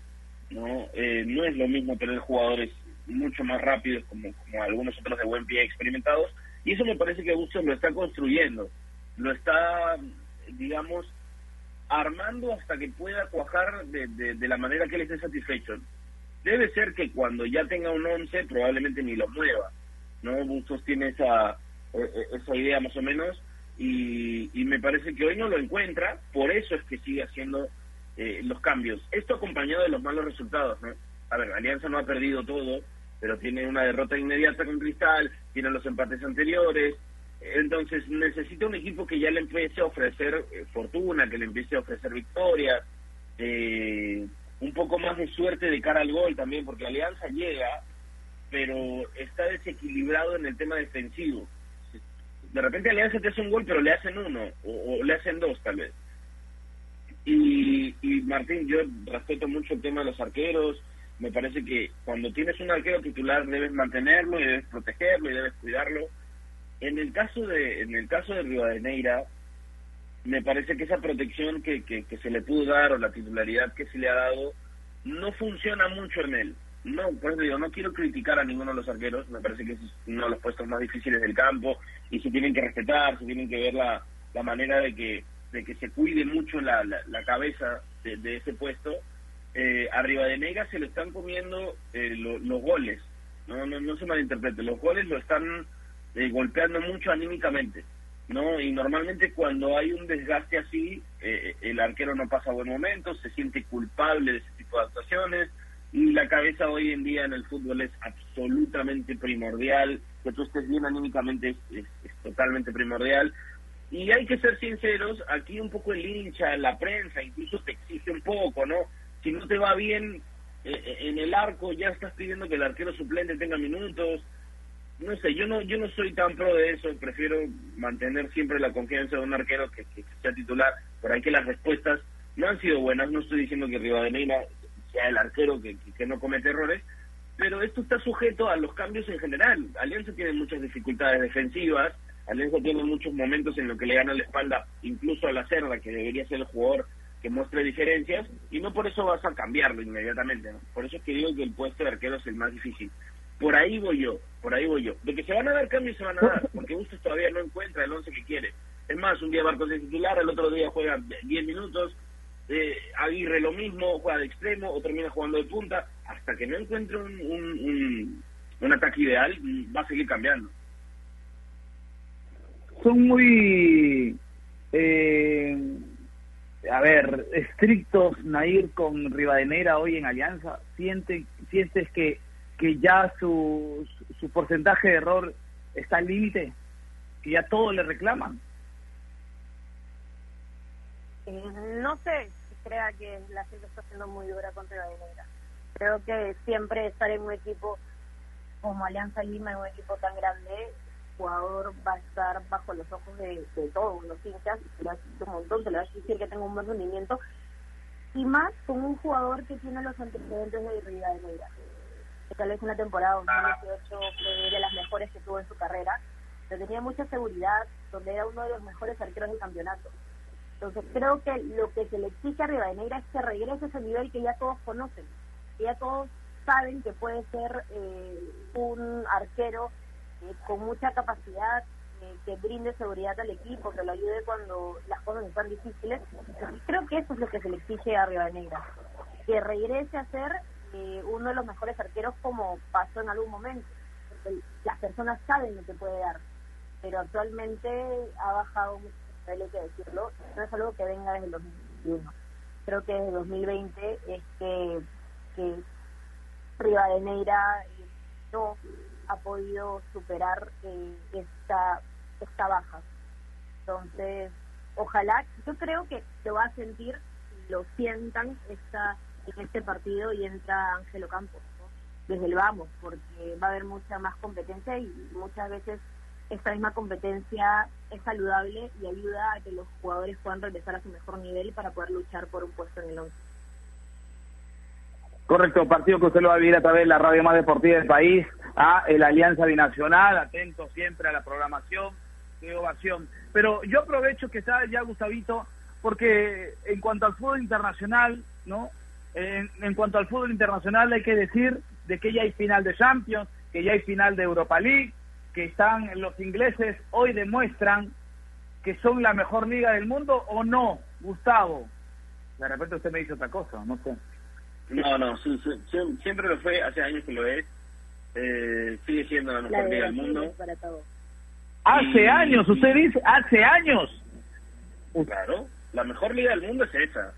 ¿no? Eh, no es lo mismo tener jugadores mucho más rápidos como, como algunos otros de buen pie experimentados y eso me parece que Bustos lo está construyendo, lo está, digamos, armando hasta que pueda cuajar de, de, la manera que él esté satisfecho. Debe ser que cuando ya tenga un 11 probablemente ni lo mueva, ¿no? Bustos tiene esa, e, e, esa idea más o menos y, me parece que hoy no lo encuentra, por eso es que sigue haciendo eh, los cambios. Esto acompañado de los malos resultados, ¿no? A ver, Alianza no ha perdido todo, pero tiene una derrota inmediata con Cristal, tiene los empates anteriores, entonces necesita un equipo que ya le empiece a ofrecer eh, fortuna, que le empiece a ofrecer victorias, eh, un poco más de suerte de cara al gol también, porque Alianza llega, pero está desequilibrado en el tema defensivo de repente Alianza te hace un gol, pero le hacen uno, o, le hacen dos tal vez. Y, y Martín, yo respeto mucho el tema de los arqueros, me parece que cuando tienes un arquero titular debes mantenerlo y debes protegerlo y debes cuidarlo. En el caso de en el caso de Rivadeneira, me parece que esa protección que, que, que se le pudo dar o la titularidad que se le ha dado no funciona mucho en él no, por eso digo, no quiero criticar a ninguno de los arqueros, me parece que es uno de los puestos más difíciles del campo y se tienen que respetar, se tienen que ver la, la manera de que, de que se cuide mucho la, la, cabeza de, ese puesto. Eh, arriba de Nega se lo están comiendo eh, los goles, no, no, no se malinterprete, los goles lo están eh, golpeando mucho anímicamente. ¿no? Y normalmente cuando hay un desgaste así, eh, el arquero no pasa buen momento, se siente culpable de ese tipo de actuaciones, y la cabeza hoy en día en el fútbol es absolutamente primordial, que tú estés bien anímicamente es, totalmente primordial. Y hay que ser sinceros, aquí un poco el hincha, la prensa, incluso te exige un poco, ¿no? Si no te va bien eh, eh, en el arco, ya estás pidiendo que el arquero suplente tenga minutos. No sé, yo no yo no soy tan pro de eso, prefiero mantener siempre la confianza de un arquero que, que sea titular, por ahí que las respuestas no han sido buenas, no estoy diciendo que Rivadeneira sea el arquero que, que, no comete errores, pero esto está sujeto a los cambios en general. Alianza tiene muchas dificultades defensivas, Alianza tiene muchos momentos en los que le gana la espalda incluso a la Cerda, que debería ser el jugador que muestre diferencias y no por eso vas a cambiarlo inmediatamente. ¿no? Por eso es que digo que el puesto de arquero es el más difícil. Por ahí voy yo, por ahí voy yo. De que se van a dar cambios, se van a dar, porque Bustos todavía no encuentra el once que quiere. Es más, un día Barcos es titular, el otro día juega 10 minutos, eh, Aguirre lo mismo, juega de extremo o termina jugando de punta, hasta que no encuentre un, un, un, ataque ideal, va a seguir cambiando. Son muy, eh, a ver, estrictos Nair con Rivadeneira hoy en Alianza. ¿Siente, ¿Sientes que, que ya su, su porcentaje de error está al límite? ¿Que ya todo le reclaman? Eh, no sé crea que la gente está siendo muy dura contra Rivadeneira. Creo que siempre estar en un equipo como Alianza Lima, en un equipo tan grande, el jugador va a estar bajo los ojos de, todos los hinchas, un montón, se le va a decir que tenga un buen rendimiento, y más con un jugador que tiene los antecedentes de Rivadeneira. Tal vez una temporada 2018 fue de las mejores que tuvo en su carrera, pero tenía mucha seguridad, donde era uno de los mejores arqueros del campeonato. Entonces creo que lo que se le exige a Rivadeneira es que regrese a ese nivel que ya todos conocen, que ya todos saben que puede ser eh, un arquero eh, con mucha capacidad, eh, que brinde seguridad al equipo, que lo ayude cuando las cosas están difíciles. creo que eso es lo que se le exige a Rivadeneira, que regrese a ser uno de los mejores arqueros como pasó en algún momento. Las personas saben lo que puede dar, pero actualmente ha bajado mucho hay que decirlo, no es algo que venga desde el 2021. Creo que desde 2020 es que, que Rivadeneira no ha podido superar eh, esta, esta baja. Entonces, ojalá, yo creo que lo va a sentir, lo sientan esta, en este partido y entra Ángelo Campos desde el vamos, porque va a haber mucha más competencia y muchas veces esta misma competencia es saludable y ayuda a que los jugadores puedan regresar a su mejor nivel para poder luchar por un puesto en el 11. Correcto, partido que usted lo va a vivir a través de la radio más deportiva del país, a la Alianza Binacional, atento siempre a la programación de ovación. Pero yo aprovecho que está ya Gustavito, porque en cuanto al fútbol internacional, ¿no? En, en cuanto al fútbol internacional hay que decir de que ya hay final de Champions, que ya hay final de Europa League, que están los ingleses hoy demuestran que son la mejor liga del mundo o no, Gustavo. De repente usted me dice otra cosa, no sé. No, no, siempre lo fue, hace años que lo es. Eh, sigue siendo la mejor liga del mundo. Hace años, usted dice, hace años. Claro, la mejor liga del mundo es esa.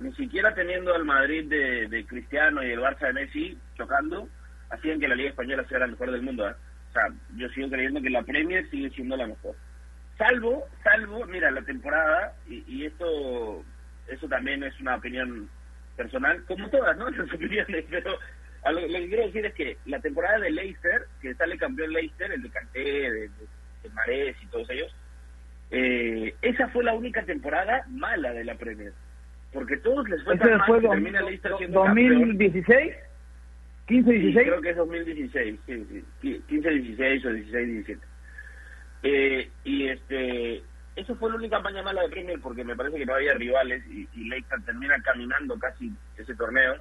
Ni siquiera teniendo al Madrid de, de Cristiano y el Barça de Messi chocando, hacían que la liga española sea la mejor del mundo. ¿eh? Sea, yo sigo creyendo que la Premier sigue siendo la mejor. Salvo, salvo, mira, la temporada, y, y esto, eso también es una opinión personal, como todas, ¿no? Las opiniones, pero lo, que quiero decir es que la temporada de Leicester, que sale campeón Leicester, el de Canté, de, de, Marés y todos ellos, eh, esa fue la única temporada mala de la Premier. Porque todos les fue tan mal que termina Leicester siendo 2016? 15-16? creo que es 2016, sí, sí. 15-16 o 16-17. Eh, y este eso fue la única campaña mala de Premier porque me parece que no había rivales y, y Leicester termina caminando casi ese torneo.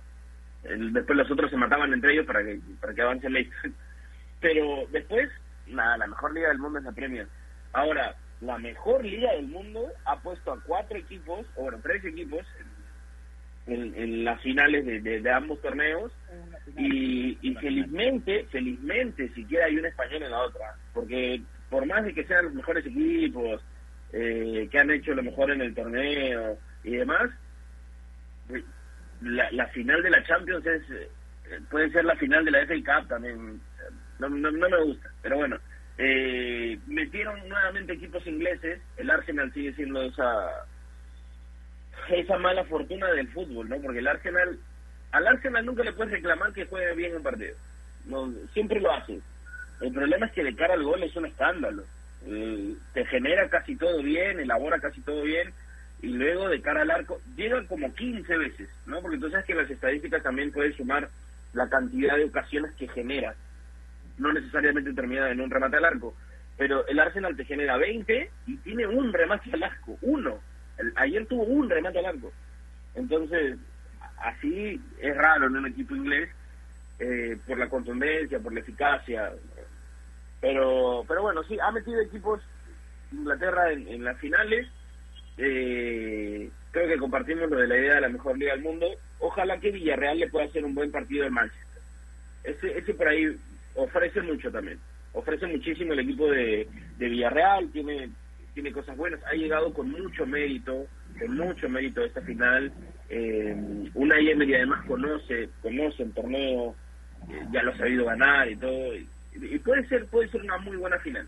después los otros se mataban entre ellos para que para que avance Leicester. Pero después, nada, la mejor liga del mundo es la Premier. Ahora, la mejor liga del mundo ha puesto a cuatro equipos, o bueno, tres equipos en, las finales de, ambos torneos y, y felizmente, felizmente siquiera hay un español en la otra, porque por más de que sean los mejores equipos, eh, que han hecho lo mejor en el torneo y demás, la, la final de la Champions es eh, puede ser la final de la FA Cup también, no, no, me gusta, pero bueno, eh, metieron nuevamente equipos ingleses, el Arsenal sigue siendo esa esa mala fortuna del fútbol, ¿no? Porque el Arsenal, al Arsenal nunca le puedes reclamar que juegue bien un partido, siempre lo hace. El problema es que de cara al gol es un escándalo. Eh, te genera casi todo bien, elabora casi todo bien, y luego de cara al arco, llegan como 15 veces, ¿no? Porque entonces es que las estadísticas también pueden sumar la cantidad de ocasiones que genera, no necesariamente termina en un remate al arco, pero el Arsenal te genera 20 y tiene un remate al arco, uno. Ayer tuvo un remate al arco. Entonces, así es raro en un equipo inglés eh, por la contundencia, por la eficacia. Pero, pero bueno, sí, ha metido equipos Inglaterra en, las finales. Eh, creo que compartimos lo de la idea de la mejor liga del mundo. Ojalá que Villarreal le pueda hacer un buen partido de Manchester. Ese, ese por ahí ofrece mucho también. Ofrece muchísimo el equipo de, de Villarreal, tiene, tiene cosas buenas, ha llegado con mucho mérito, con mucho mérito a esta final. Eh, una Emery además conoce, conoce el torneo, eh, ya lo ha sabido ganar y todo. Y, puede ser puede ser una muy buena final.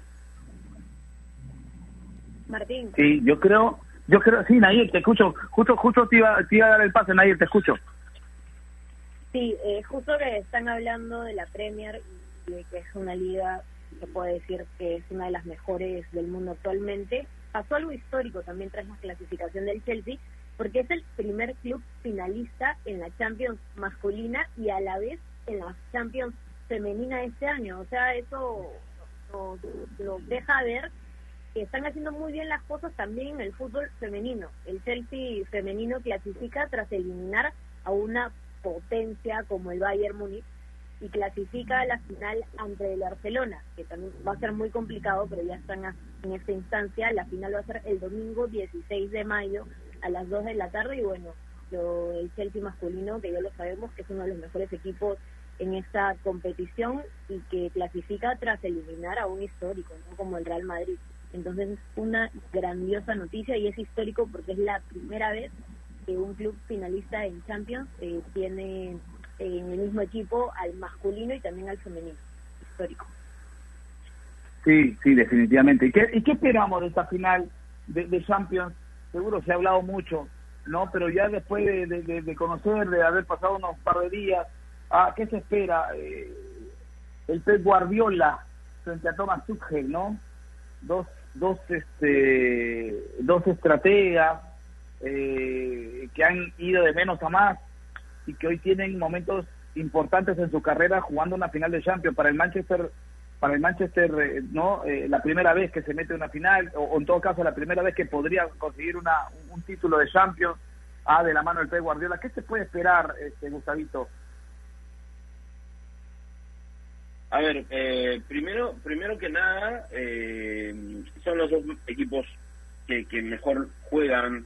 Martín. Sí, yo creo, yo creo, sí, Nair, te escucho, justo justo te iba, te iba a dar el pase, Nair, te escucho. Sí, eh, justo que están hablando de la Premier y de que es una liga, se puede decir que es una de las mejores del mundo actualmente. Pasó algo histórico también tras la clasificación del Chelsea, porque es el primer club finalista en la Champions masculina y a la vez en la Champions femenina este año. O sea, eso lo deja ver que están haciendo muy bien las cosas también en el fútbol femenino. El Chelsea femenino clasifica tras eliminar a una potencia como el Bayern Múnich y clasifica a la final ante el Barcelona, que también va a ser muy complicado, pero ya están en esta instancia. La final va a ser el domingo 16 de mayo a las 2 de la tarde y bueno, el Chelsea masculino, que ya lo sabemos que es uno de los mejores equipos en esta competición y que clasifica tras eliminar a un histórico, ¿no? como el Real Madrid. Entonces es una grandiosa noticia y es histórico porque es la primera vez que un club finalista en Champions eh, tiene en el mismo equipo al masculino y también al femenino. Histórico. Sí, sí, definitivamente. ¿Y qué, y qué esperamos de esta final de, Champions? Seguro se ha hablado mucho, ¿no? Pero ya después de, conocer, de haber pasado unos par de días, ah, ¿qué se espera? Eh, el Pep Guardiola frente a Thomas Tuchel, ¿no? Dos, dos, este, dos estrategas eh, que han ido de menos a más y que hoy tienen momentos importantes en su carrera jugando una final de Champions. Para el Manchester para el Manchester eh, no eh, la primera vez que se mete una final o, en todo caso la primera vez que podría conseguir una un título de Champions ah, de la mano del Pep Guardiola. Qué se puede esperar este Gustavito a ver eh, primero primero que nada son los dos equipos que, que mejor juegan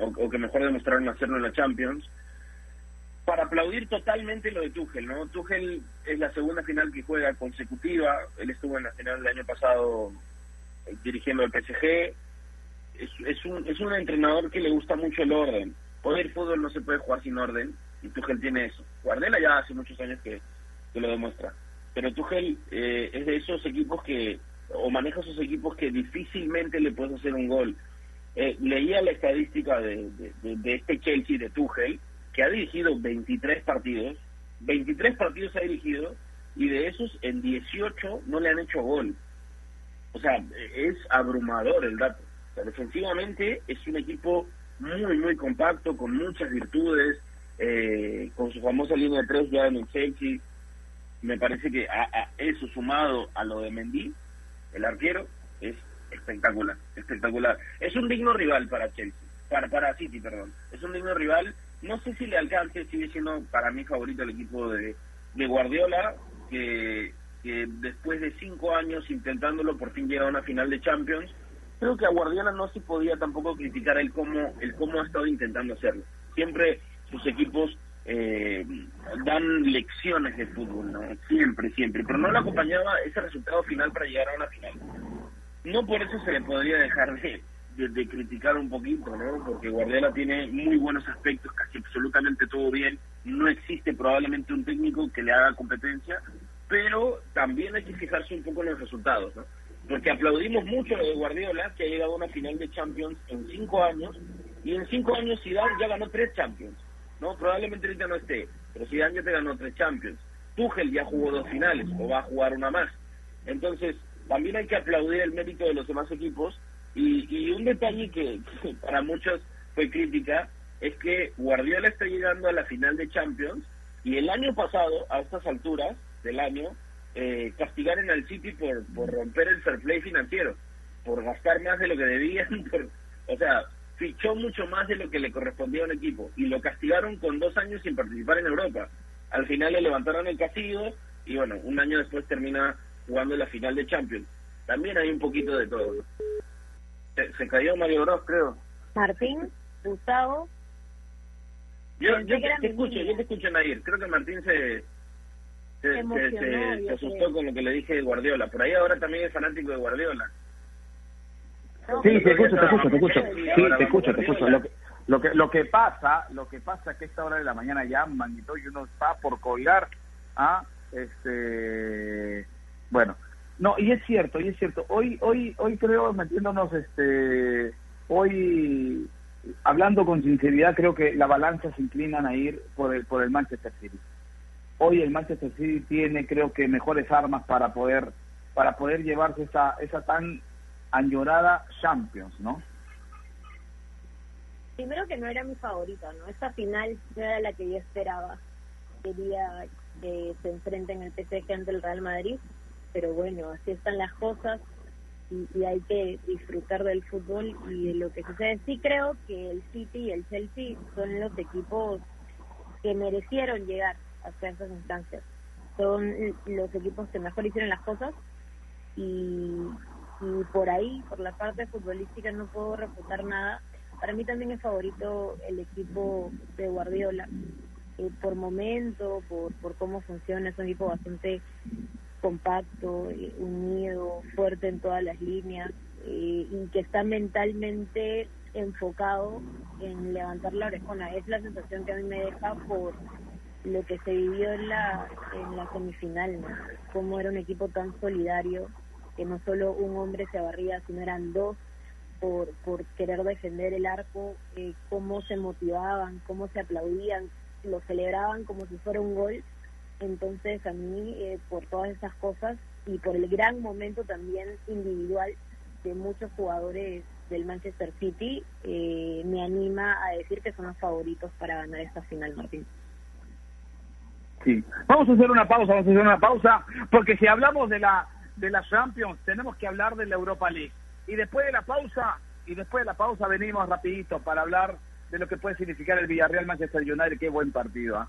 o, que mejor demostraron hacerlo en la Champions. Para aplaudir totalmente lo de Tuchel, ¿no? Tuchel es la segunda final que juega consecutiva. Él estuvo en la final del año pasado eh, dirigiendo el PSG. Es, es, un, es un entrenador que le gusta mucho el orden. Poder fútbol no se puede jugar sin orden y Tuchel tiene eso. Guardela ya hace muchos años que, que lo demuestra. Pero Tuchel eh, es de esos equipos que, o maneja esos equipos que difícilmente le puedes hacer un gol eh, leía la estadística de, de, este Chelsea de Tuchel, que ha dirigido 23 partidos, 23 partidos ha dirigido, y de esos en 18 no le han hecho gol. O sea, es abrumador el dato. defensivamente es un equipo muy, muy compacto, con muchas virtudes, eh, con su famosa línea de tres ya en el Chelsea. Me parece que a eso sumado a lo de Mendy, el arquero, es espectacular, espectacular. Es un digno rival para Chelsea, para, para City, perdón. Es un digno rival. No sé si le alcance, sigue siendo para mí favorito el equipo de, de Guardiola, que, que después de cinco años intentándolo por fin llega a una final de Champions. Creo que a Guardiola no se podía tampoco criticar el cómo, el cómo ha estado intentando hacerlo. Siempre sus equipos eh, dan lecciones de fútbol, ¿no? Siempre, siempre. Pero no le acompañaba ese resultado final para llegar a una final no por eso se le podría dejar de, de, criticar un poquito, ¿no? Porque Guardiola tiene muy buenos aspectos, casi absolutamente todo bien. No existe probablemente un técnico que le haga competencia, pero también hay que fijarse un poco en los resultados, ¿no? Porque aplaudimos mucho lo de Guardiola, que ha llegado a una final de Champions en cinco años, y en cinco años Zidane ya ganó tres Champions, ¿no? Probablemente ahorita no esté, pero Zidane ya te ganó tres Champions. Tuchel ya jugó dos finales, o va a jugar una más. Entonces, también hay que aplaudir el mérito de los demás equipos y, un detalle que, para muchos fue crítica es que Guardiola está llegando a la final de Champions y el año pasado, a estas alturas del año, eh, castigaron al City por, por romper el fair play financiero, por gastar más de lo que debían, o sea, fichó mucho más de lo que le correspondía a un equipo y lo castigaron con dos años sin participar en Europa. Al final le levantaron el castigo y bueno, un año después termina jugando la final de Champions. También hay un poquito de todo. Se, cayó Mario Bros, creo. Martín, Gustavo. Yo, yo te, escucho, yo te escucho, Nair. Creo que Martín se, se, se, asustó con lo que le dije de Guardiola. Por ahí ahora también es fanático de Guardiola. Sí, te escucho, te escucho, te escucho. Sí, te escucho, te escucho. Lo que, lo que, lo que pasa, lo que pasa es que a esta hora de la mañana llaman y todo y uno está por colgar a este bueno, no, y es cierto, y es cierto. Hoy hoy hoy creo metiéndonos este hoy hablando con sinceridad creo que la balanza se inclinan a ir por el por el Manchester City. Hoy el Manchester City tiene creo que mejores armas para poder para poder llevarse esa esa tan añorada Champions, ¿no? Primero que no era mi favorita, ¿no? Esa final no era la que yo esperaba. Quería que se enfrenten el PSG ante el Real Madrid, pero bueno, así están las cosas y, hay que disfrutar del fútbol y de lo que sucede. Sí creo que el City y el Chelsea son los equipos que merecieron llegar hasta esas instancias. Son los equipos que mejor hicieron las cosas y por ahí, por la parte futbolística, no puedo refutar nada. Para mí también es favorito el equipo de Guardiola, eh, por momento, por, por cómo funciona, es un equipo bastante compacto, eh, unido, fuerte en todas las líneas eh, y que está mentalmente enfocado en levantar la orejona. Es la sensación que a mí me deja por lo que se vivió en la, en la semifinal, ¿no? Cómo era un equipo tan solidario, que no solo un hombre se abarría, sino eran dos por, por querer defender el arco, eh, cómo se motivaban, cómo se aplaudían, lo celebraban como si fuera un gol. Entonces a mí, eh, por todas esas cosas y por el gran momento también individual de muchos jugadores del Manchester City, eh, me anima a decir que son los favoritos para ganar esta final, Martín. Sí, vamos a hacer una pausa, vamos a hacer una pausa, porque si hablamos de la de la Champions, tenemos que hablar de la Europa League. Y después de la pausa, y después de la pausa venimos rapidito para hablar de lo que puede significar el Villarreal Manchester United. Qué buen partido, ¿ah?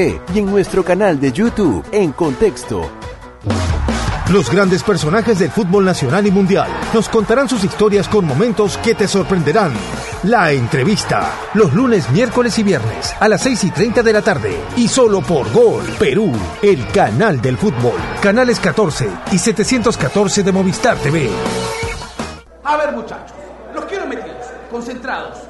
y en nuestro canal de YouTube en Contexto. Los grandes personajes del fútbol nacional y mundial nos contarán sus historias con momentos que te sorprenderán. La entrevista, los lunes, miércoles y viernes a las 6 y 30 de la tarde y solo por Gol Perú, el canal del fútbol. Canales 14 y 714 de Movistar TV. A ver muchachos, los quiero metidos, concentrados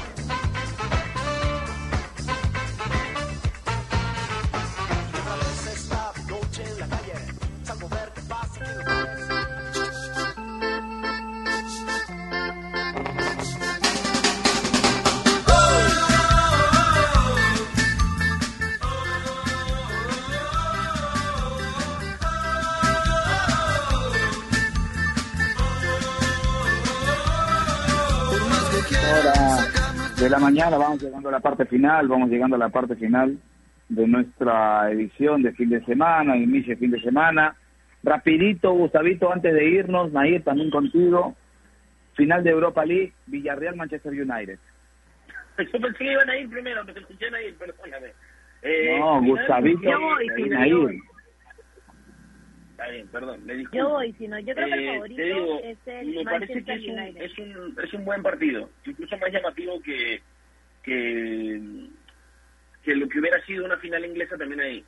Mañana, vamos llegando a la parte final, vamos llegando a la parte final de nuestra edición de fin de semana, inicio de fin de semana. Rapidito, Gustavito, antes de irnos, Nair, también contigo. Final de Europa League, Villarreal, Manchester United. Yo pensé que iban a ir primero, pero escuché a ir, perdóname. Eh, no, final, Gustavito, Yo voy, sí, viene yo a ir. voy. Está bien, perdón, me disculpo. Yo voy, si no, yo creo que el Eh, favorito digo, es el me parece que Manchester es un, es, un, es un buen partido, incluso más llamativo que, que, que lo que hubiera sido una final inglesa también ahí.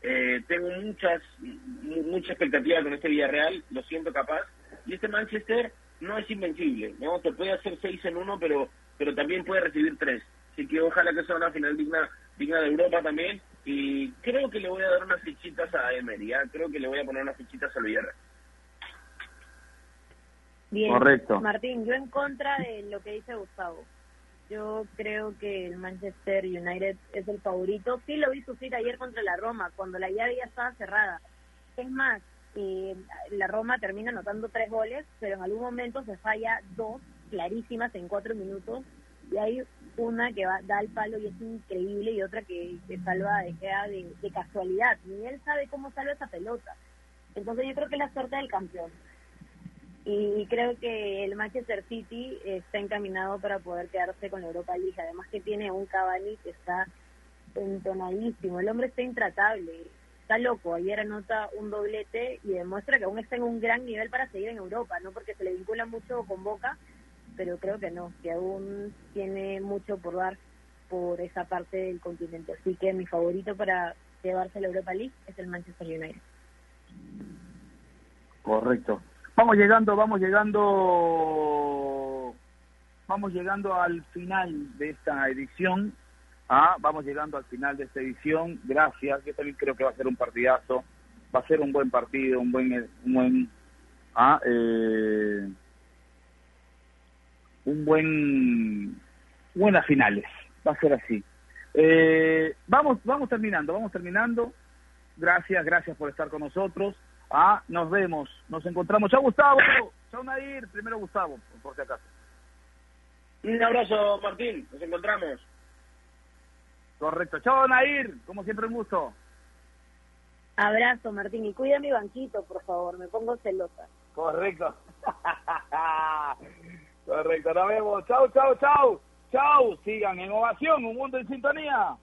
Eh, tengo muchas mu- mucha expectativa con este Villarreal, lo siento capaz, y este Manchester no es invencible, ¿no? Te puede hacer seis en uno, pero pero también puede recibir tres. Así que ojalá que sea una final digna digna de Europa también, y creo que le voy a dar unas fichitas a Emery, ¿ah? creo que le voy a poner unas fichitas al Villarreal. Bien, Correcto. Martín, yo en contra de lo que dice Gustavo. Yo creo que el Manchester United es el favorito. Sí lo vi sufrir ayer contra la Roma, cuando la llave ya estaba cerrada. Es más, eh, la Roma termina anotando tres goles, pero en algún momento se falla dos clarísimas en cuatro minutos. Y hay una que va, da el palo y es increíble y otra que, que salva de, de, de casualidad. Ni él sabe cómo salva esa pelota. Entonces yo creo que es la suerte del campeón y creo que el Manchester City está encaminado para poder quedarse con la Europa League. Además que tiene un Cavani que está entonadísimo. El hombre está intratable, está loco. Ayer anota un doblete y demuestra que aún está en un gran nivel para seguir en Europa, no porque se le vincula mucho con Boca, pero creo que no, que aún tiene mucho por dar por esa parte del continente. Así que mi favorito para llevarse la Europa League es el Manchester United. Correcto. Vamos llegando, vamos llegando, vamos llegando al final de esta edición. Ah, vamos llegando al final de esta edición. Gracias. Yo también creo que va a ser un partidazo. Va a ser un buen partido, un buen, un buen, ah, eh, un buen, buenas finales. Va a ser así. Eh, vamos, vamos terminando, vamos terminando. Gracias, gracias por estar con nosotros. Ah, nos vemos, nos encontramos. Chao Gustavo, chao Nadir, primero Gustavo, por si acaso. Un abrazo, Martín, nos encontramos. Correcto, chao Nair, como siempre un gusto. Abrazo, Martín, y cuida mi banquito, por favor, me pongo celosa. Correcto. Correcto, nos vemos. Chao, chao, chao. Chao, sigan en ovación, un mundo en sintonía.